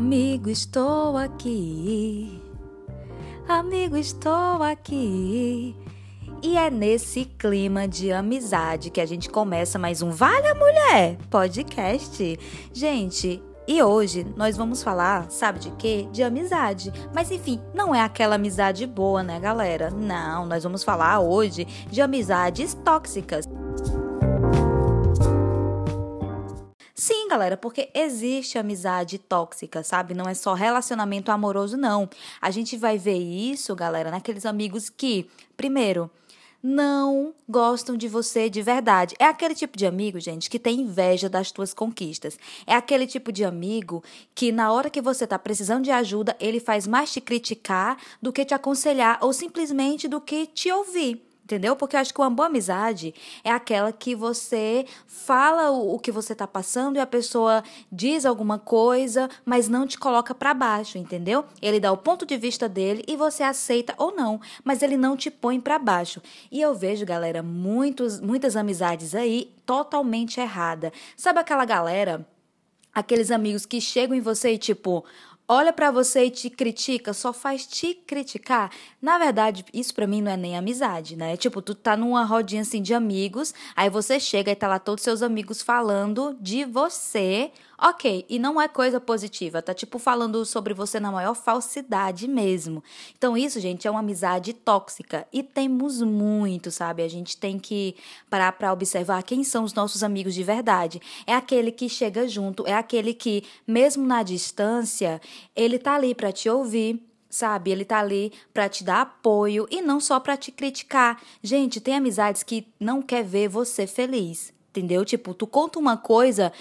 Amigo, estou aqui. Amigo, estou aqui. E é nesse clima de amizade que a gente começa mais um Vale a Mulher podcast. Gente, e hoje nós vamos falar, sabe de quê? De amizade. Mas enfim, não é aquela amizade boa, né, galera? Não, nós vamos falar hoje de amizades tóxicas. Galera, porque existe amizade tóxica, sabe? Não é só relacionamento amoroso, não. A gente vai ver isso, galera, naqueles amigos que, primeiro, não gostam de você de verdade. É aquele tipo de amigo, gente, que tem inveja das tuas conquistas. É aquele tipo de amigo que na hora que você tá precisando de ajuda, ele faz mais te criticar do que te aconselhar ou simplesmente do que te ouvir. Entendeu? Porque eu acho que uma boa amizade é aquela que você fala o, o que você tá passando e a pessoa diz alguma coisa, mas não te coloca para baixo, entendeu? Ele dá o ponto de vista dele e você aceita ou não, mas ele não te põe para baixo. E eu vejo, galera, muitos, muitas amizades aí totalmente errada. Sabe aquela galera aqueles amigos que chegam em você e tipo, olha para você e te critica, só faz te criticar, na verdade, isso para mim não é nem amizade, né? Tipo, tu tá numa rodinha assim de amigos, aí você chega e tá lá todos seus amigos falando de você. OK, e não é coisa positiva, tá tipo falando sobre você na maior falsidade mesmo. Então isso, gente, é uma amizade tóxica e temos muito, sabe? A gente tem que parar para observar quem são os nossos amigos de verdade. É aquele que chega junto, é aquele que mesmo na distância, ele tá ali para te ouvir, sabe? Ele tá ali para te dar apoio e não só para te criticar. Gente, tem amizades que não quer ver você feliz. Entendeu? Tipo, tu conta uma coisa,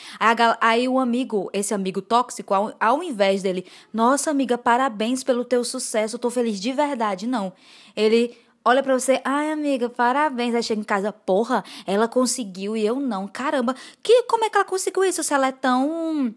aí o amigo, esse amigo tóxico, ao, ao invés dele, nossa amiga, parabéns pelo teu sucesso, eu tô feliz de verdade. Não. Ele olha para você, ai amiga, parabéns. Aí chega em casa, porra, ela conseguiu e eu não. Caramba, que, como é que ela conseguiu isso se ela é tão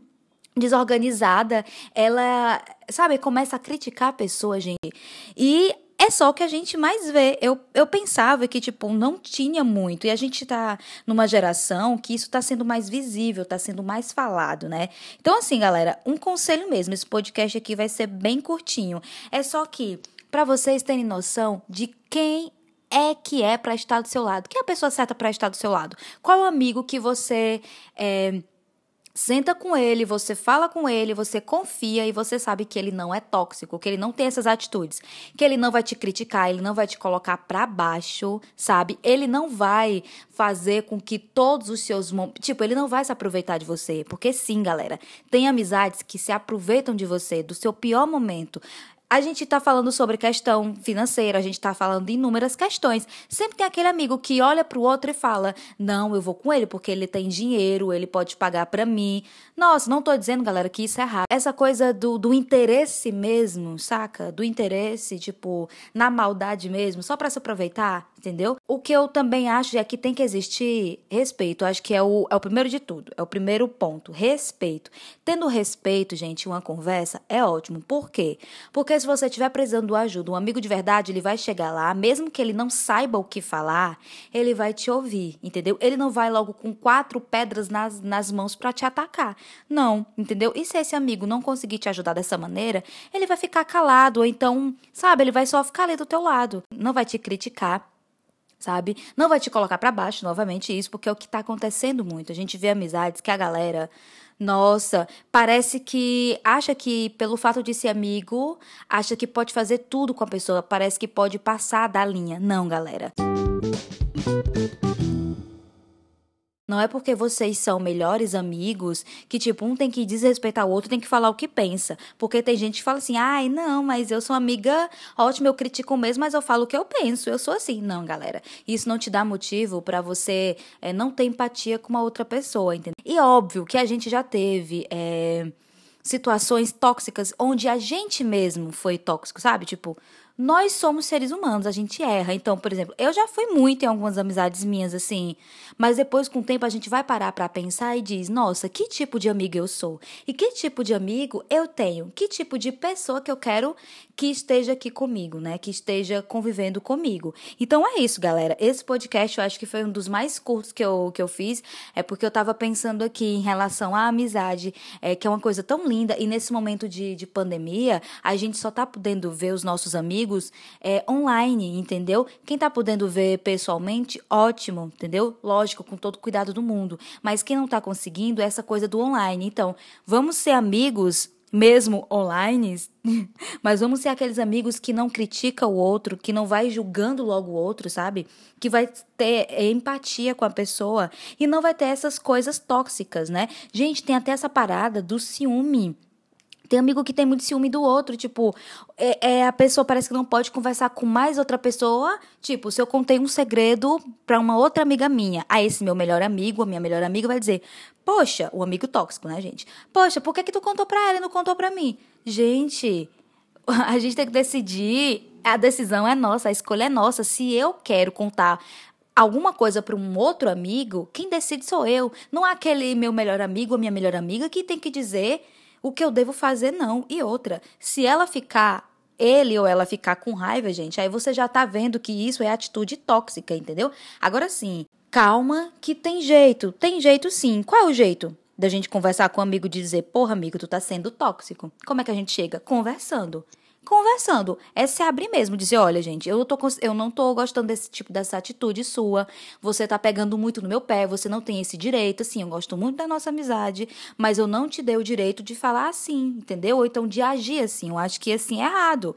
desorganizada, ela, sabe, começa a criticar a pessoa, gente. E é só o que a gente mais vê. Eu, eu pensava que, tipo, não tinha muito. E a gente tá numa geração que isso tá sendo mais visível, tá sendo mais falado, né? Então, assim, galera, um conselho mesmo. Esse podcast aqui vai ser bem curtinho. É só que, para vocês terem noção de quem é que é para estar do seu lado. Quem é a pessoa certa para estar do seu lado? Qual o amigo que você é, Senta com ele, você fala com ele, você confia e você sabe que ele não é tóxico, que ele não tem essas atitudes, que ele não vai te criticar, ele não vai te colocar para baixo, sabe? Ele não vai fazer com que todos os seus, tipo, ele não vai se aproveitar de você, porque sim, galera, tem amizades que se aproveitam de você, do seu pior momento. A gente está falando sobre questão financeira, a gente está falando de inúmeras questões. Sempre tem aquele amigo que olha para o outro e fala: Não, eu vou com ele porque ele tem dinheiro, ele pode pagar para mim. Nossa, não estou dizendo, galera, que isso é errado. Essa coisa do, do interesse mesmo, saca? Do interesse, tipo, na maldade mesmo, só para se aproveitar, entendeu? O que eu também acho é que tem que existir respeito. acho que é o, é o primeiro de tudo, é o primeiro ponto. Respeito. Tendo respeito, gente, uma conversa é ótimo. Por quê? Porque se você estiver precisando de ajuda, um amigo de verdade, ele vai chegar lá, mesmo que ele não saiba o que falar, ele vai te ouvir, entendeu? Ele não vai logo com quatro pedras nas, nas mãos para te atacar. Não, entendeu? E se esse amigo não conseguir te ajudar dessa maneira, ele vai ficar calado, ou então, sabe, ele vai só ficar ali do teu lado, não vai te criticar sabe? Não vai te colocar para baixo novamente isso, porque é o que tá acontecendo muito. A gente vê amizades que a galera nossa, parece que acha que pelo fato de ser amigo, acha que pode fazer tudo com a pessoa, parece que pode passar da linha. Não, galera. Não é porque vocês são melhores amigos que, tipo, um tem que desrespeitar o outro, tem que falar o que pensa. Porque tem gente que fala assim, ai, não, mas eu sou amiga ótima, eu critico mesmo, mas eu falo o que eu penso. Eu sou assim. Não, galera. Isso não te dá motivo para você é, não ter empatia com uma outra pessoa, entendeu? E óbvio que a gente já teve. É, situações tóxicas onde a gente mesmo foi tóxico, sabe? Tipo, nós somos seres humanos, a gente erra. Então, por exemplo, eu já fui muito em algumas amizades minhas assim, mas depois com o tempo a gente vai parar para pensar e diz: "Nossa, que tipo de amiga eu sou? E que tipo de amigo eu tenho? Que tipo de pessoa que eu quero que esteja aqui comigo, né? Que esteja convivendo comigo". Então é isso, galera. Esse podcast eu acho que foi um dos mais curtos que eu que eu fiz, é porque eu tava pensando aqui em relação à amizade, é que é uma coisa tão linda e nesse momento de, de pandemia, a gente só tá podendo ver os nossos amigos amigos é, online, entendeu? Quem tá podendo ver pessoalmente, ótimo, entendeu? Lógico, com todo o cuidado do mundo. Mas quem não tá conseguindo, é essa coisa do online. Então, vamos ser amigos mesmo online, mas vamos ser aqueles amigos que não critica o outro, que não vai julgando logo o outro, sabe? Que vai ter empatia com a pessoa e não vai ter essas coisas tóxicas, né? Gente, tem até essa parada do ciúme. Tem amigo que tem muito ciúme do outro, tipo, é, é, a pessoa parece que não pode conversar com mais outra pessoa. Tipo, se eu contei um segredo para uma outra amiga minha, a esse meu melhor amigo, a minha melhor amiga vai dizer: "Poxa, o amigo tóxico, né, gente? Poxa, por que que tu contou para ela e não contou para mim?" Gente, a gente tem que decidir, a decisão é nossa, a escolha é nossa. Se eu quero contar alguma coisa para um outro amigo, quem decide sou eu. Não é aquele meu melhor amigo ou minha melhor amiga que tem que dizer o que eu devo fazer, não. E outra, se ela ficar ele ou ela ficar com raiva, gente, aí você já tá vendo que isso é atitude tóxica, entendeu? Agora sim, calma que tem jeito. Tem jeito sim. Qual é o jeito? Da gente conversar com um amigo e dizer, porra, amigo, tu tá sendo tóxico. Como é que a gente chega? Conversando conversando. É se abrir mesmo, dizer, olha, gente, eu, tô, eu não tô gostando desse tipo, dessa atitude sua, você tá pegando muito no meu pé, você não tem esse direito, assim, eu gosto muito da nossa amizade, mas eu não te dei o direito de falar assim, entendeu? Ou então de agir assim, eu acho que assim é errado.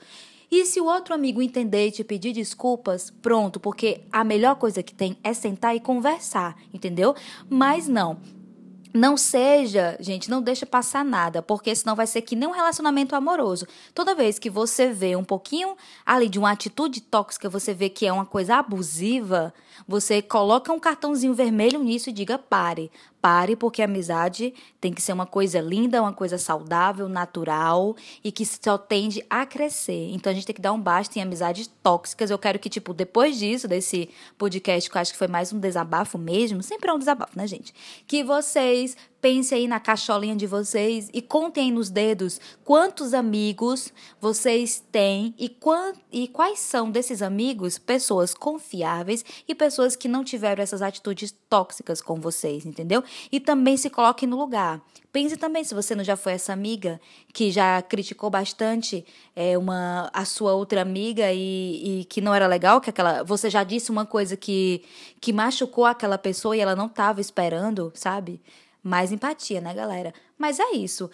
E se o outro amigo entender e te pedir desculpas, pronto, porque a melhor coisa que tem é sentar e conversar, entendeu? Mas não, não seja, gente, não deixa passar nada, porque senão vai ser que nem um relacionamento amoroso. Toda vez que você vê um pouquinho ali de uma atitude tóxica, você vê que é uma coisa abusiva, você coloca um cartãozinho vermelho nisso e diga pare. Pare, porque a amizade tem que ser uma coisa linda, uma coisa saudável, natural e que só tende a crescer. Então a gente tem que dar um basta em amizades tóxicas. Eu quero que, tipo, depois disso, desse podcast, que eu acho que foi mais um desabafo mesmo, sempre é um desabafo, né, gente? Que vocês Pense aí na cacholinha de vocês e contem nos dedos quantos amigos vocês têm e, quant, e quais são desses amigos pessoas confiáveis e pessoas que não tiveram essas atitudes tóxicas com vocês, entendeu? E também se coloque no lugar. Pense também se você não já foi essa amiga que já criticou bastante é, uma a sua outra amiga e, e, que não era legal, que aquela você já disse uma coisa que que machucou aquela pessoa e ela não estava esperando, sabe? Mais empatia, né, galera? Mas é isso.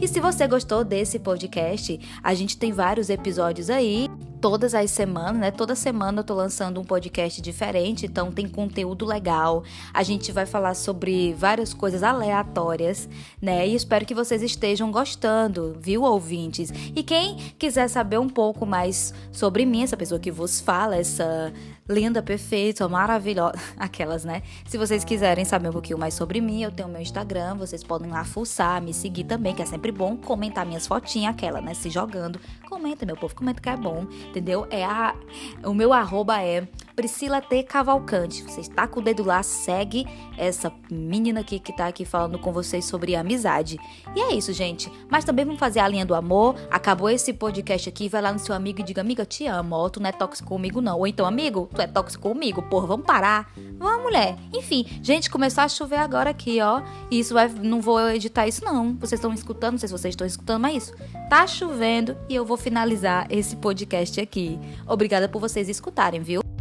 E se você gostou desse podcast, a gente tem vários episódios aí todas as semanas, né? Toda semana eu tô lançando um podcast diferente, então tem conteúdo legal. A gente vai falar sobre várias coisas aleatórias, né? E espero que vocês estejam gostando, viu, ouvintes? E quem quiser saber um pouco mais sobre mim, essa pessoa que vos fala, essa linda, perfeita, maravilhosa. Aquelas, né? Se vocês quiserem saber um pouquinho mais sobre mim, eu tenho meu Instagram, vocês podem lá fuçar, me seguir também, que é sempre bom comentar minhas fotinhas, aquela, né? Se jogando. Comenta, meu povo, comenta que é bom, entendeu? É a, o meu arroba é Priscila T. Cavalcante. Você está com o dedo lá, segue essa menina aqui que tá aqui falando com vocês sobre amizade. E é isso, gente. Mas também vamos fazer a linha do amor. Acabou esse podcast aqui, vai lá no seu amigo e diga, amiga, te amo, ó, tu não é tóxico comigo não. Ou então, amigo, tu é tóxico comigo, porra, vamos parar. Vamos, mulher. Enfim, gente, começou a chover agora aqui, ó. E isso vai, não vou editar isso não. Vocês estão escutando, não sei se vocês estão escutando, mas isso. Tá chovendo e eu vou finalizar esse podcast aqui. Obrigada por vocês escutarem, viu?